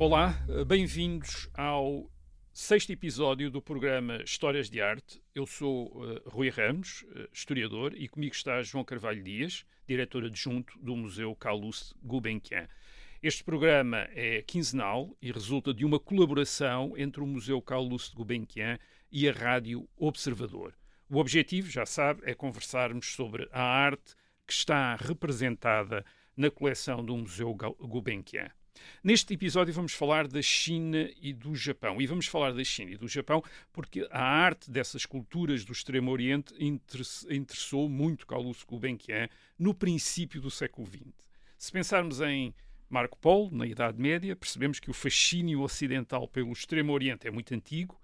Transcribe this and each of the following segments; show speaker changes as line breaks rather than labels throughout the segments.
Olá, bem-vindos ao sexto episódio do programa Histórias de Arte. Eu sou uh, Rui Ramos, uh, historiador, e comigo está João Carvalho Dias, diretor adjunto do Museu Calouste Gulbenkian. Este programa é quinzenal e resulta de uma colaboração entre o Museu Calouste Gulbenkian e a Rádio Observador. O objetivo, já sabe, é conversarmos sobre a arte que está representada na coleção do Museu Gulbenkian. Neste episódio vamos falar da China e do Japão. E vamos falar da China e do Japão porque a arte dessas culturas do Extremo Oriente interessou muito Carlos Gulbenkian no princípio do século XX. Se pensarmos em Marco Polo, na Idade Média, percebemos que o fascínio ocidental pelo Extremo Oriente é muito antigo,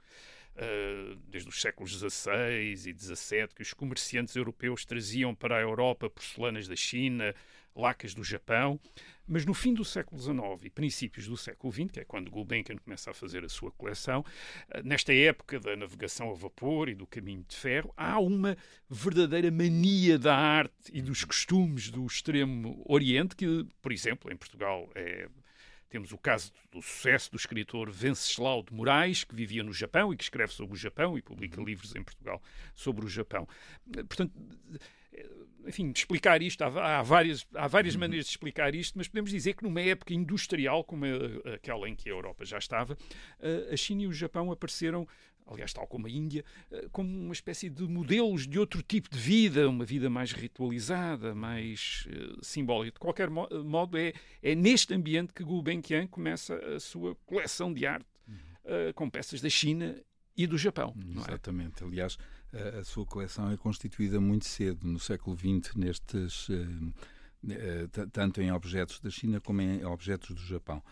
uh, desde os séculos XVI e XVII, que os comerciantes europeus traziam para a Europa porcelanas da China, lacas do Japão, mas no fim do século XIX e princípios do século XX, que é quando Gulbenkian começa a fazer a sua coleção, eh, nesta época da navegação a vapor e do caminho de ferro, há uma verdadeira mania da arte e dos costumes do extremo Oriente, que, por exemplo, em Portugal é temos o caso do sucesso do escritor Venceslau de Moraes, que vivia no Japão e que escreve sobre o Japão e publica uhum. livros em Portugal sobre o Japão. Portanto, enfim, explicar isto, há, há várias, há várias uhum. maneiras de explicar isto, mas podemos dizer que numa época industrial como aquela em que a Europa já estava, a China e o Japão apareceram aliás, tal como a Índia, eh, como uma espécie de modelos de outro tipo de vida, uma vida mais ritualizada, mais uh, simbólica. De qualquer mo modo, é, é neste ambiente que Gulbenkian começa a sua coleção de arte, uh, com peças da China e do Japão.
É? Exatamente. É? Aliás, a, sua coleção é constituída muito cedo, no século XX, nestes. Uh, tanto em objetos da China como em objetos do Japão.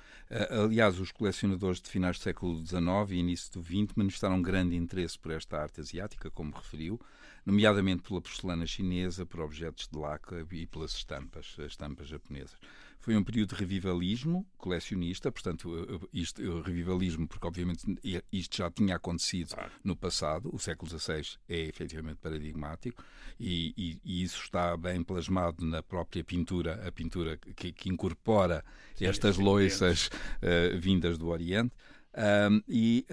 Aliás, os colecionadores de finais do século XIX e início do XX manifestaram grande interesse por esta arte asiática, como referiu, nomeadamente pela porcelana chinesa, por objetos de laca e pelas estampas, as estampas japonesas. Foi um período de revivalismo colecionista, portanto, isto, revivalismo, porque obviamente isto já tinha acontecido no passado, o século XVI é efetivamente paradigmático e, e, e, isso está bem plasmado na própria pintura, a pintura que, que incorpora sim, estas loiças uh, vindas do Oriente. Um, e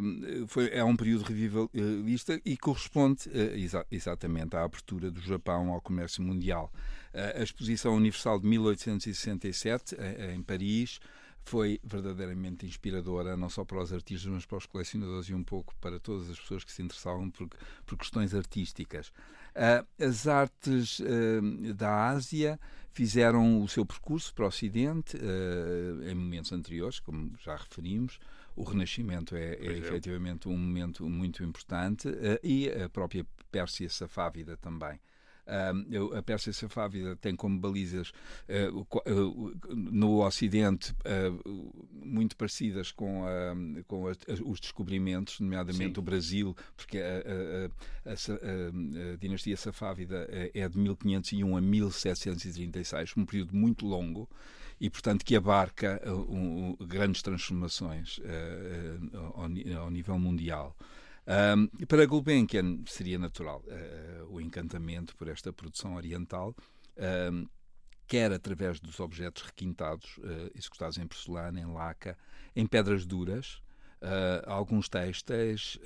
um, foi, é um período revivalista e corresponde uh, exa exatamente à abertura do Japão ao comércio mundial. Uh, a Exposição Universal de 1867, uh, em Paris, foi verdadeiramente inspiradora, não só para os artistas, mas para os colecionadores e um pouco para todas as pessoas que se interessavam por, por questões artísticas. Uh, as artes uh, da Ásia fizeram o seu percurso para o Ocidente uh, em momentos anteriores, como já referimos. O Renascimento é, é, é. efetivamente um momento muito importante e a própria Pérsia Safávida também. Uh, a Pérsia Safávida tem como balizas uh, uh, no Ocidente muito parecidas com, com os descobrimentos, nomeadamente Sim. o Brasil, porque a, a, a, a, dinastia Safávida é de 1501 a 1736, um período muito longo e, portanto, que abarca um, grandes transformações ao, ao nível mundial. Um, para Gulbenkian seria natural uh, o encantamento por esta produção oriental, um, quer através dos objetos requintados, uh, executados em porcelana, em laca, em pedras duras, uh, alguns textos,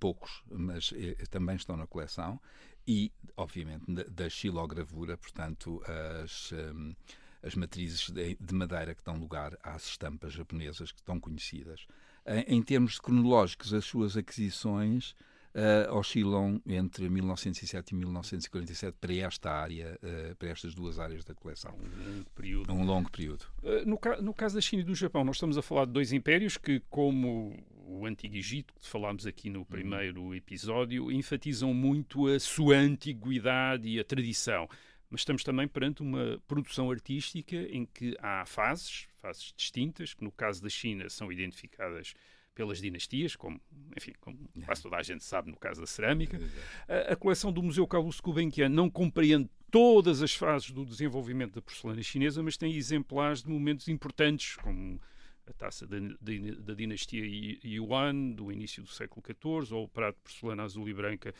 poucos, mas também estão na coleção, e, obviamente, da, da xilogravura, portanto, as. Um, as matrizes de, de madeira que dão lugar às estampas japonesas que estão conhecidas. Em, em termos cronológicos, as suas aquisições uh, oscilam entre 1907 e 1947 para esta área, uh, para estas duas áreas da coleção.
Um longo período.
Um longo período.
Uh, no, ca no caso da China e do Japão, nós estamos a falar de dois impérios que, como o Antigo Egito, que falámos aqui no primeiro uhum. episódio, enfatizam muito a sua antiguidade e a tradição mas estamos também perante uma produção artística em que há fases, fases distintas, que no caso da China são identificadas pelas dinastias, como, enfim, como quase toda a gente sabe no caso da cerâmica. A, a coleção do Museu Carlos Gulbenkian não compreende todas as fases do desenvolvimento da porcelana chinesa, mas tem exemplares de momentos importantes, como a taça da, da, da, dinastia Yuan, do início do século XIV, ou o prato de porcelana azul e branca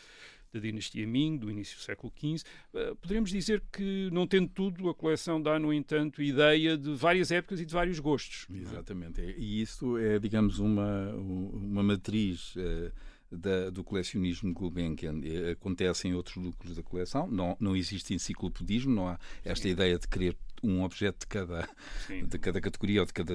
da dinastia Ming, do início do século XV. Uh, poderíamos dizer que, não tendo tudo, a coleção dá, no entanto, ideia de várias épocas e de vários gostos.
Exatamente. E isso é, digamos, uma, uma matriz. Uh da, do colecionismo Gulbenkian acontece em outros núcleos da coleção. Não, não existe enciclopedismo, não há esta Sim. ideia de querer um objeto de cada, de cada categoria ou de cada,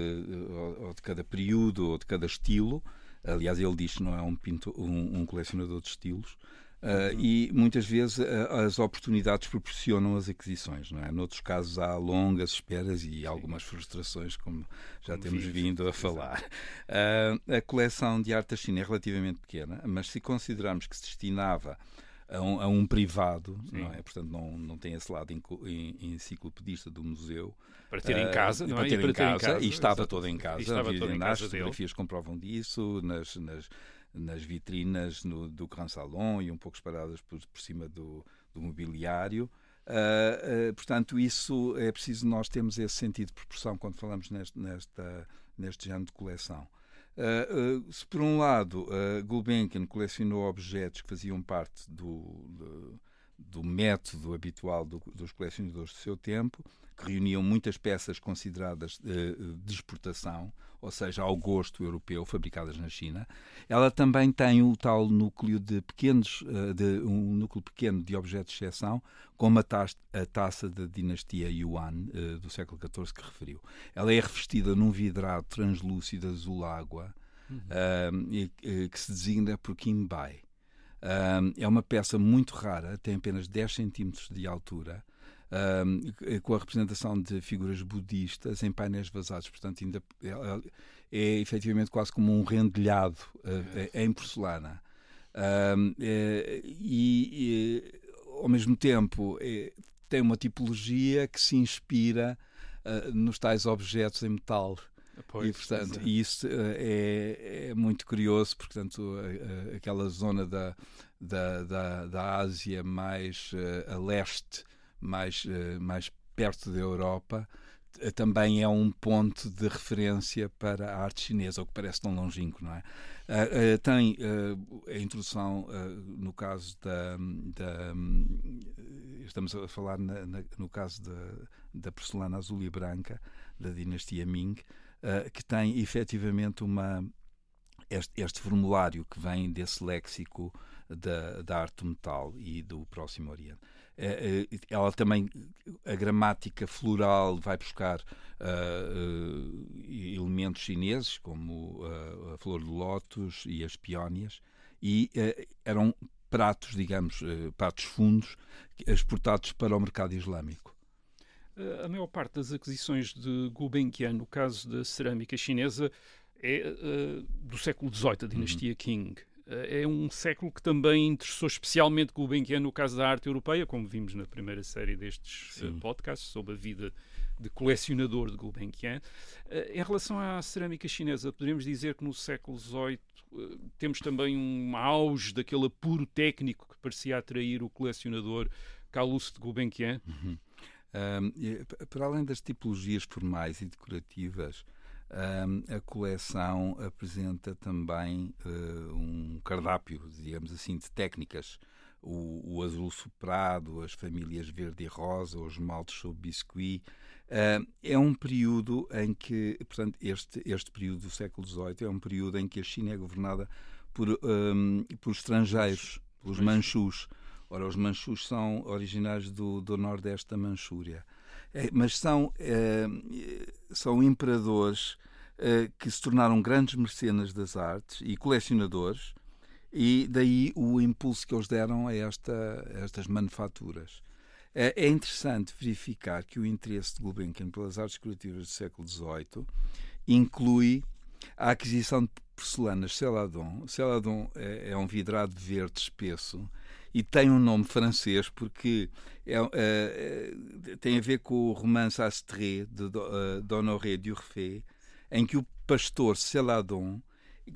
ou de cada período ou de cada estilo. Aliás, ele diz que não é um, pintor, um, um colecionador de estilos. Uh, e muitas vezes uh, as oportunidades proporcionam as aquisições, não é? Noutros casos há longas esperas e algumas frustrações, como já como temos vindo a falar. Uh, a coleção de arte da China é relativamente pequena, mas se considerarmos que se destinava a um, a um privado, Sim. não é? Portanto, não, não tem esse lado enciclopedista do museu.
Para ter em casa, não
para
é?
Ter, e para em, ter casa, em casa. E estava toda em casa. Estava toda em casa. As fotografias comprovam disso, nas, nas nas vitrinas no, do Grand Salon e um pouco espalhadas por, por cima do, do mobiliário. Uh, uh, portanto, isso é preciso nós termos esse sentido de proporção quando falamos neste, nesta, neste género de coleção. Uh, se por um lado Gulbenkian colecionou objetos que faziam parte do, do, do método habitual do, dos colecionadores do seu tempo, que reuniam muitas peças consideradas de exportação, ou seja, ao gosto europeu, fabricadas na China. Ela também tem o tal núcleo de pequenos, eh, de, um núcleo pequeno de objetos de exceção, como a, taça, a taça da dinastia Yuan eh, do século XIV que referiu. Ela é revestida num vidrado translúcido azul água uhum. uh, que se designa por Qinbai. Uh, é uma peça muito rara, tem apenas 10 centímetros de altura uh, com a representação de figuras budistas em painéis vazados. Portanto, ainda é, é, é efetivamente quase como um rendilhado uh, em porcelana. Uh, e, e, ao mesmo tempo, é, tem uma tipologia que se inspira uh, nos tais objetos em metal. Pois, e, portanto, é. isso uh, é, é, muito curioso, porque portanto, aquela zona da, da, da, da Ásia mais uh, a leste mais, eh, mais perto da Europa, eh, também é um ponto de referência para a arte chinesa, o que parece tão longínquo, não é? Uh, uh, tem uh, a introdução, no caso da, da estamos a falar na, na, no caso da, da porcelana azul e branca da dinastia Ming, que tem efetivamente uma este, este, formulário que vem desse léxico da, da arte metal e do Próximo Oriente. É, é, ela também, a gramática floral vai buscar uh, elementos chineses, como uh, a flor de lótus e as peónias, e uh, eram pratos, digamos, pratos fundos, exportados para o mercado islâmico.
A maior parte das aquisições de Gulbenkian, no caso da cerâmica chinesa, é do século XVIII, a dinastia uhum. Qing. Eh, é um século que também interessou especialmente Gulbenkian no caso da arte europeia, como vimos na primeira série destes eh, Sim. podcasts sobre a vida de colecionador de Gulbenkian. Eh, em relação à cerâmica chinesa, poderíamos dizer que no século XVIII temos também um auge daquele apuro técnico que parecia atrair o colecionador Calouste de Gulbenkian.
Uhum. Um, para além das tipologias formais e decorativas, um, a coleção apresenta também uh, um cardápio, digamos assim, de técnicas. O, o, azul soprado, as famílias verde e rosa, os maltes sob biscuit. Uh, é um período em que, portanto, este, este período do século XVIII é um período em que a China é governada por, um, por estrangeiros, pelos manchus. Ora, os manchus são originários do, do nordeste da Manchúria. É, mas são, é, são imperadores é, que se tornaram grandes mecenas das artes e colecionadores, e daí o impulso que eles deram a, esta, a estas manufaturas. É, é interessante verificar que o interesse de Gulbenkian pelas artes decorativas do século XVIII inclui a aquisição de porcelanas Celadon. Celadon é, é um vidrado verde espesso e tem um nome francês porque é, é tem a ver com o romance Astrée de uh, d'Honoré Durfé, em que o pastor Celadon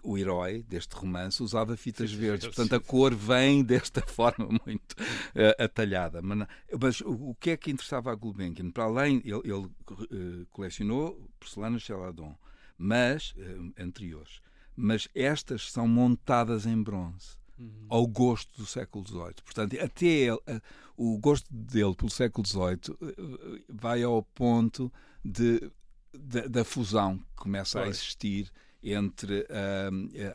o herói deste romance usava fitas sim, verdes, sim, portanto sim. a cor vem desta forma muito uh, atalhada. Mas, mas o, o, que é que interessava a Gulbenkian? Para além, ele, ele uh, colecionou porcelanas Celadon, mas uh, anteriores, mas estas são montadas em bronze. Uhum. ao gosto do século XVIII. Portanto, até ele, o gosto dele pelo século XVIII eh, vai ao ponto de, de da fusão que começa pois. a existir entre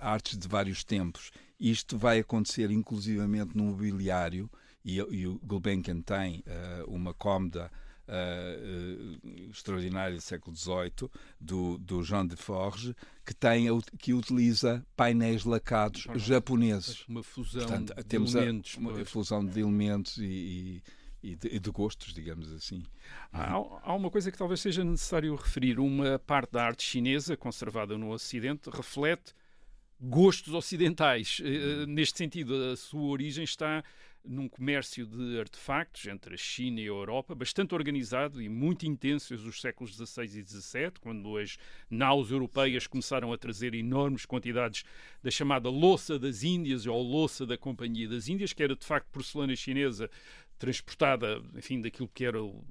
artes de vários tempos. Isto vai acontecer inclusivamente no mobiliário, e, e o Gulbenkian tem uh, uma cómoda uh, extraordinária do século XVIII, do, do Jean de Forge, que, tem, que utiliza painéis lacados japoneses.
Uma fusão Portanto, de temos elementos.
A, uma fusão de elementos e, e e de, de, gostos, digamos assim.
Há, há, uma coisa que talvez seja necessário referir. Uma parte da arte chinesa, conservada no Ocidente, reflete gostos ocidentais. Uh, neste sentido, a sua origem está num comércio de artefactos entre a China e a Europa, bastante organizado e muito intenso os séculos XVI e XVII, quando as naus europeias começaram a trazer enormes quantidades da chamada louça das Índias ou louça da Companhia das Índias, que era de facto porcelana chinesa transportada, enfim, daquilo que era o,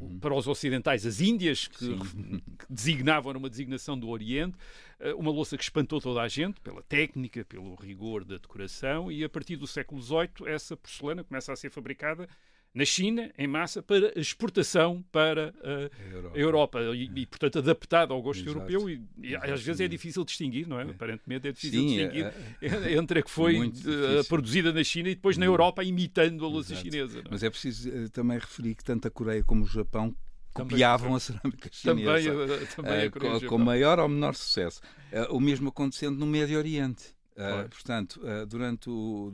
Uhum. para os ocidentais as Índias, que, que, designavam uma designação do Oriente, eh, uma louça que espantou toda a gente pela técnica, pelo rigor da decoração, e a partir do século XVIII essa porcelana começa a ser fabricada na China, em massa, para exportação para a Europa, Europa e, e, portanto, adaptado ao gosto Exato. europeu. E, e às vezes é difícil distinguir, não é? é. Aparentemente é difícil Sim, distinguir é, é, entre a que foi uh, produzida na China e depois na Europa imitando a louça chinesa.
É? Mas é preciso uh, também referir que tanto a Coreia como o Japão copiavam a cerâmica chinesa também, também a Coreia, com, com maior ou menor sucesso. o mesmo acontecendo no Médio Oriente. portanto, durante o,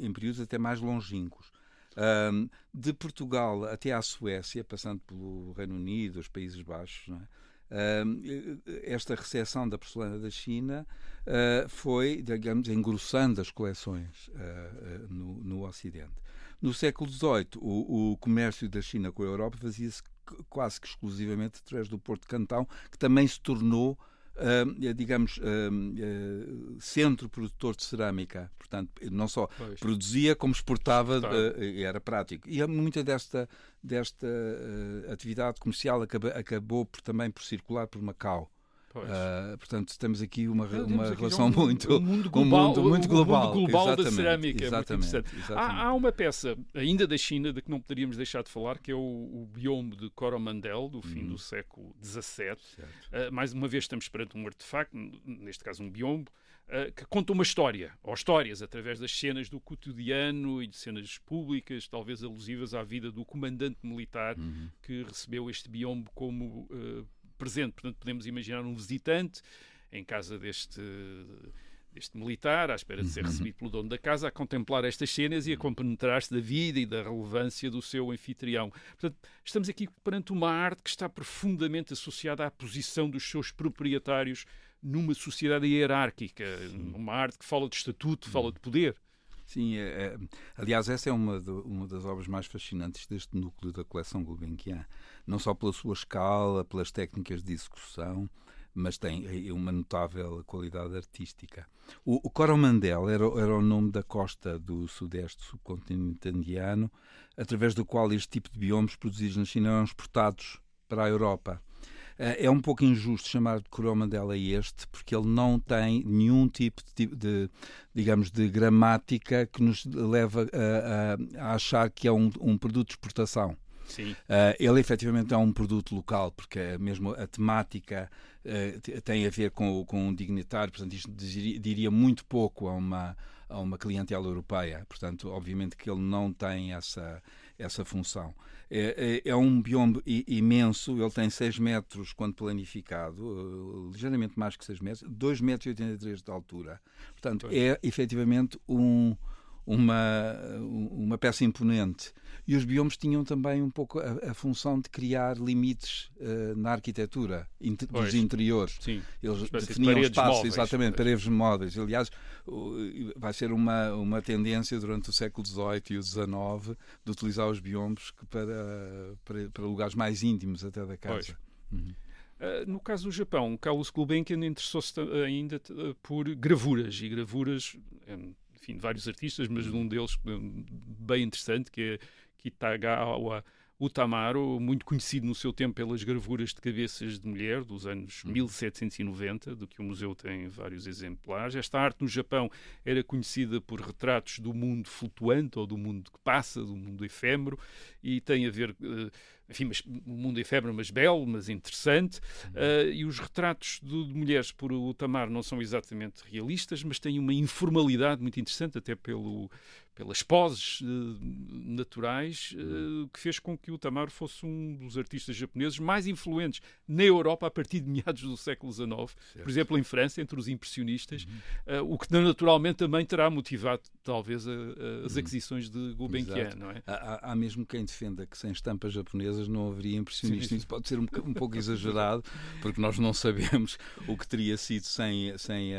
em períodos até mais longínquos. Um, de Portugal até à Suécia, passando pelo Reino Unido, os Países Baixos, é? um, esta recepção da porcelana da China uh, foi, digamos, engrossando as coleções uh, no, no, Ocidente. No século XVIII, o, o comércio da China com a Europa fazia-se quase que exclusivamente através do Porto de Cantão, que também se tornou uh, digamos, uh, centro produtor de cerâmica. Portanto, não só pois. produzia, como exportava, e era prático. E muita desta, desta atividade comercial acabou, acabou por, também por circular por Macau. Uh, portanto, temos aqui uma, uma aqui relação um, muito, um mundo global, um mundo muito global,
mundo global da cerâmica. Exatamente, é exatamente. Há, há, uma peça ainda da China de que não poderíamos deixar de falar, que é o, o biombo de Coromandel, do fim hum. do século XVII. Uh, mais uma vez estamos perante um artefacto, neste caso um biombo, uh, que conta uma história, ou histórias, através das cenas do cotidiano e de cenas públicas, talvez alusivas à vida do comandante militar uhum. que recebeu este biombo como presente. Portanto, podemos imaginar um visitante em casa deste deste militar, à espera de ser uhum. recebido pelo dono da casa, a contemplar estas cenas e a compenetrar-se da vida e da relevância do seu anfitrião. Portanto, estamos aqui perante uma arte que está profundamente associada à posição dos seus proprietários numa sociedade hierárquica, uma arte que fala de estatuto, fala de poder.
Sim, é, é, aliás, essa é uma, de, uma das obras mais fascinantes deste núcleo da coleção Gulbenkian. Não só pela sua escala, pelas técnicas de execução, mas tem uma notável qualidade artística. O, o Coromandel era, era o nome da costa do sudeste subcontinente indiano, através do qual este tipo de biomas produzidos na China eram exportados para a Europa. Eh, é um pouco injusto chamar de Coromandel a este, porque ele não tem nenhum tipo de, de digamos, de gramática que nos leva a, a, achar que é um, um produto de exportação.
Sim.
Uh, ele efetivamente é um produto local, porque é mesmo a temática uh, tem a ver com, com um dignitário, portanto, isto diria muito pouco a uma, a uma clientela europeia. Portanto, obviamente que ele não tem essa, essa função. É, é, é um biombo imenso, ele tem 6 metros quando planificado, uh, ligeiramente mais que 6 metros, 2,83 metros de altura. Portanto, é efetivamente um uma, uma peça imponente. E os biomas tinham também um pouco a, a função de criar limites uh, na arquitetura inter, dos interiores.
Sim,
Eles definiam de espaços, móveis, exatamente, paredes móveis. Aliás, vai ser uma, uma tendência durante o século XVIII e o XIX de utilizar os biomas para, para, para, lugares mais íntimos até da casa. Uhum.
Uh, no caso do Japão, Carlos Gulbenkian interessou-se ainda por gravuras, e gravuras um, enfim, de vários artistas, mas um deles bem interessante, que é Kitagawa O Tamaro, muito conhecido no seu tempo pelas gravuras de cabeças de mulher dos anos 1790, do que o museu tem vários exemplares. Esta arte no Japão era conhecida por retratos do mundo flutuante ou do mundo que passa, do mundo efêmero, e tem a ver. Uh, enfim, mas, o mundo efêmero, mas belo, mas interessante. Uh, e os retratos de, de, mulheres por Utamar não são exatamente realistas, mas têm uma informalidade muito interessante, até pelo, pelas poses uh, naturais, uh, que fez com que o Tamaro fosse um dos artistas japoneses mais influentes na Europa a partir de meados do século XIX, certo. por exemplo, em França, entre os impressionistas, uhum. uh, o que naturalmente também terá motivado, talvez, as uhum. aquisições de Gulbenkian, não é?
Há, há, mesmo quem defenda que sem estampas japonesas não haveria impressionistas. Isso pode ser um, um pouco exagerado, porque nós não sabemos o que teria sido sem, sem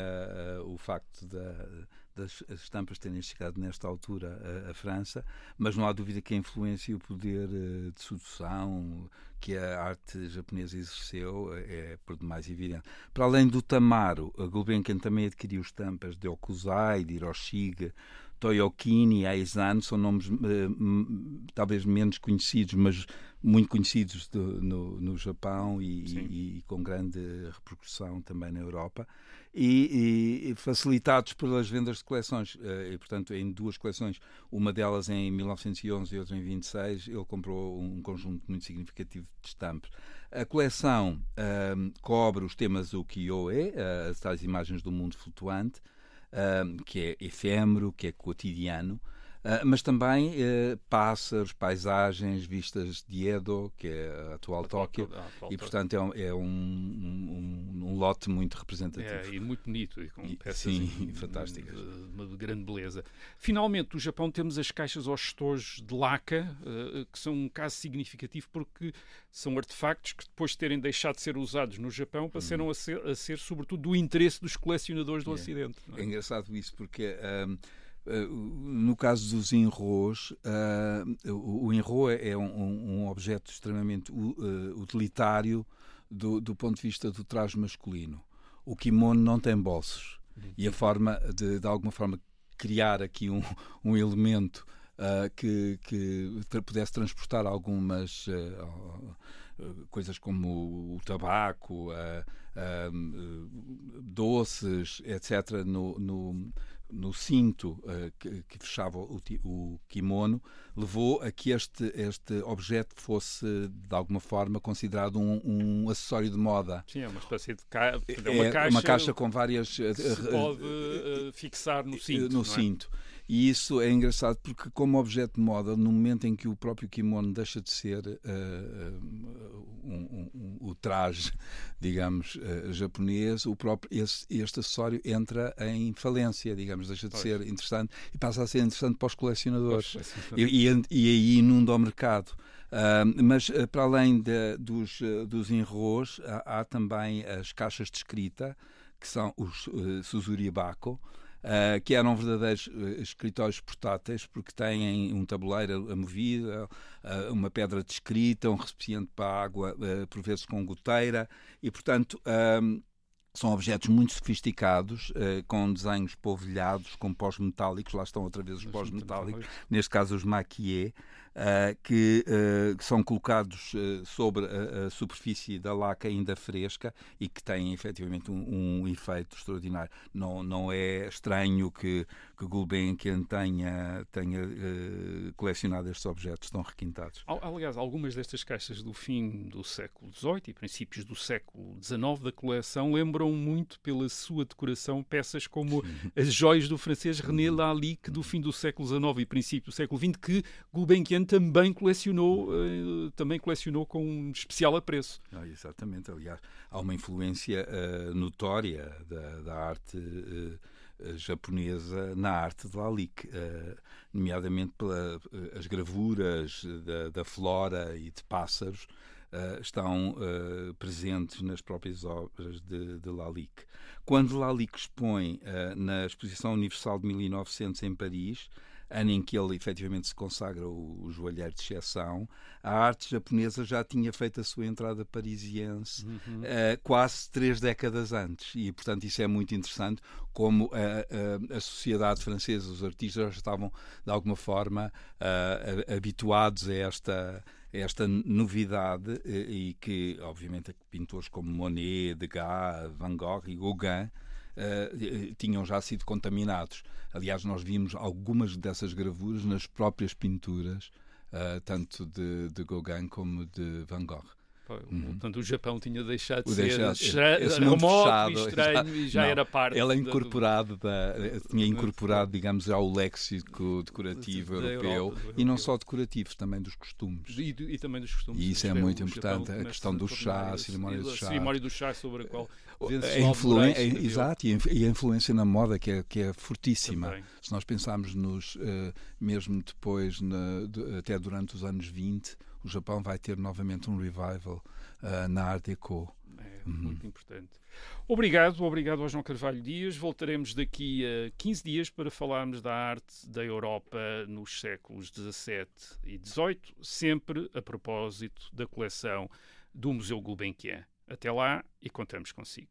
o facto da das estampas terem chegado nesta altura à, França, mas não há dúvida que a influência e o poder eh, de sedução que a arte japonesa exerceu é por demais evidente. Para além do Tamaro, a Gulbenkian também adquiriu estampas de Okuzai, de Hiroshige, Toyokini e Aizan, são nomes uh, talvez menos conhecidos, mas muito conhecidos do, no, no Japão e, e, com grande repercussão também na Europa e, e, facilitados pelas vendas de coleções. Eh, e, portanto, em duas coleções, uma delas em 1911 e outra em 26, ele comprou um conjunto muito significativo de estampas. A coleção um, ehm, cobre os temas ukiyo-e, as tais imagens do mundo flutuante, que é efêmero, que é cotidiano, Uh, mas também uh, pássaros, paisagens, vistas de Edo, que é a atual, Tóquio, e portanto é, um, é um, um, lote muito representativo. É,
e muito bonito, e com
e,
peças
sim, fantásticas.
De, uma de grande beleza. Finalmente, no Japão temos as caixas aos estojos de laca, uh, que são um caso significativo porque são artefactos que depois de terem deixado de ser usados no Japão passaram hum. a, ser, a ser sobretudo do interesse dos colecionadores do é. Ocidente.
É? é? engraçado isso porque eh, no caso dos enros, uh, o enro é um, um objeto extremamente uh, utilitário do, do, ponto de vista do traje masculino. O kimono não tem bolsos e a forma de, de alguma forma, criar aqui um, um elemento uh, que, que pudesse transportar algumas coisas como o tabaco, doces, etc., no, no no cinto uh, que, que, fechava o, o, kimono, levou a que este, este objeto fosse, de alguma forma, considerado um, um acessório de moda.
Sim, é uma espécie de ca... é uma, caixa,
uma caixa com várias.
Se pode uh, fixar no cinto.
No é? cinto. E isso é engraçado porque, como objeto de moda, no momento em que o próprio kimono deixa de ser uh, um, o traje, digamos, uh, japonês, o próprio, esse, este acessório entra em falência, digamos, deixa de pois. ser interessante e passa a ser interessante para os colecionadores. e, e, e, aí inunda o mercado. mas para além de, dos, dos enros, há, há, também as caixas de escrita, que são os uh, Suzuribako, Uh, que eram verdadeiros uh, escritórios portáteis, porque têm um tabuleiro amovido, uh, uma pedra de escrita, um recipiente para água, por vezes com goteira, e, portanto, são objetos muito sofisticados, com desenhos polvilhados, com pós-metálicos, lá estão outra vez os pós-metálicos, neste caso os maquier, uh, que, uh, que, são colocados uh, sobre a, a, superfície da laca ainda fresca e que têm efetivamente um, um efeito extraordinário. Não, não é estranho que, que Gulbenkian tenha, tenha colecionado estes objetos tão requintados.
Aliás, algumas destas caixas do fim do século XVIII e princípios do século XIX da coleção lembram muito pela sua decoração peças como as joias do francês René Lalique do fim do século XIX e princípio do século XX que Gulbenkian também colecionou, uh, também colecionou com um especial apreço.
Ah, exatamente, aliás, há uma influência uh, notória da, da arte uh, japonesa na arte de Lalique, nomeadamente pelas gravuras da, da, flora e de pássaros. estão presentes nas próprias obras de, de Lalique. Quando Lalique expõe na Exposição Universal de 1900 em Paris, ano em que ele efetivamente se consagra o, o joalheiro de exceção, a arte japonesa já tinha feito a sua entrada parisiense uhum. uh, quase três décadas antes. E, portanto, isso é muito interessante, como a, a, a sociedade francesa, os artistas já estavam, de alguma forma, uh, habituados a esta esta novidade e que, obviamente, pintores como Monet, Degas, Van Gogh e Gauguin Uh, tinham já sido contaminados. Aliás, nós vimos algumas dessas gravuras nas próprias pinturas, uh, tanto de, de Gauguin como de Van Gogh.
Uhum. Portanto, o Japão tinha deixado de
o
ser
deixado,
remoto e estranho e já não, era parte.
Ele é incorporado, da, tinha incorporado, digamos, ao léxico decorativo europeu Europa, e não só decorativo, também dos costumes.
E, e também dos costumes.
E isso é muito importante, a questão do chá, a
cerimónia
do chá.
A cerimónia do chá sobre a qual
a influência, exato, e a influência na moda que é, que é fortíssima. Também. Se nós pensarmos nos, mesmo depois, na, até durante os anos 20, o Japão vai ter novamente um revival uh, na Art Deco.
É uhum. muito importante. Obrigado, obrigado ao João Carvalho Dias. Voltaremos daqui a 15 dias para falarmos da arte da Europa nos séculos XVII e XVIII, sempre a propósito da coleção do Museu Gulbenkian. Até lá e contamos consigo.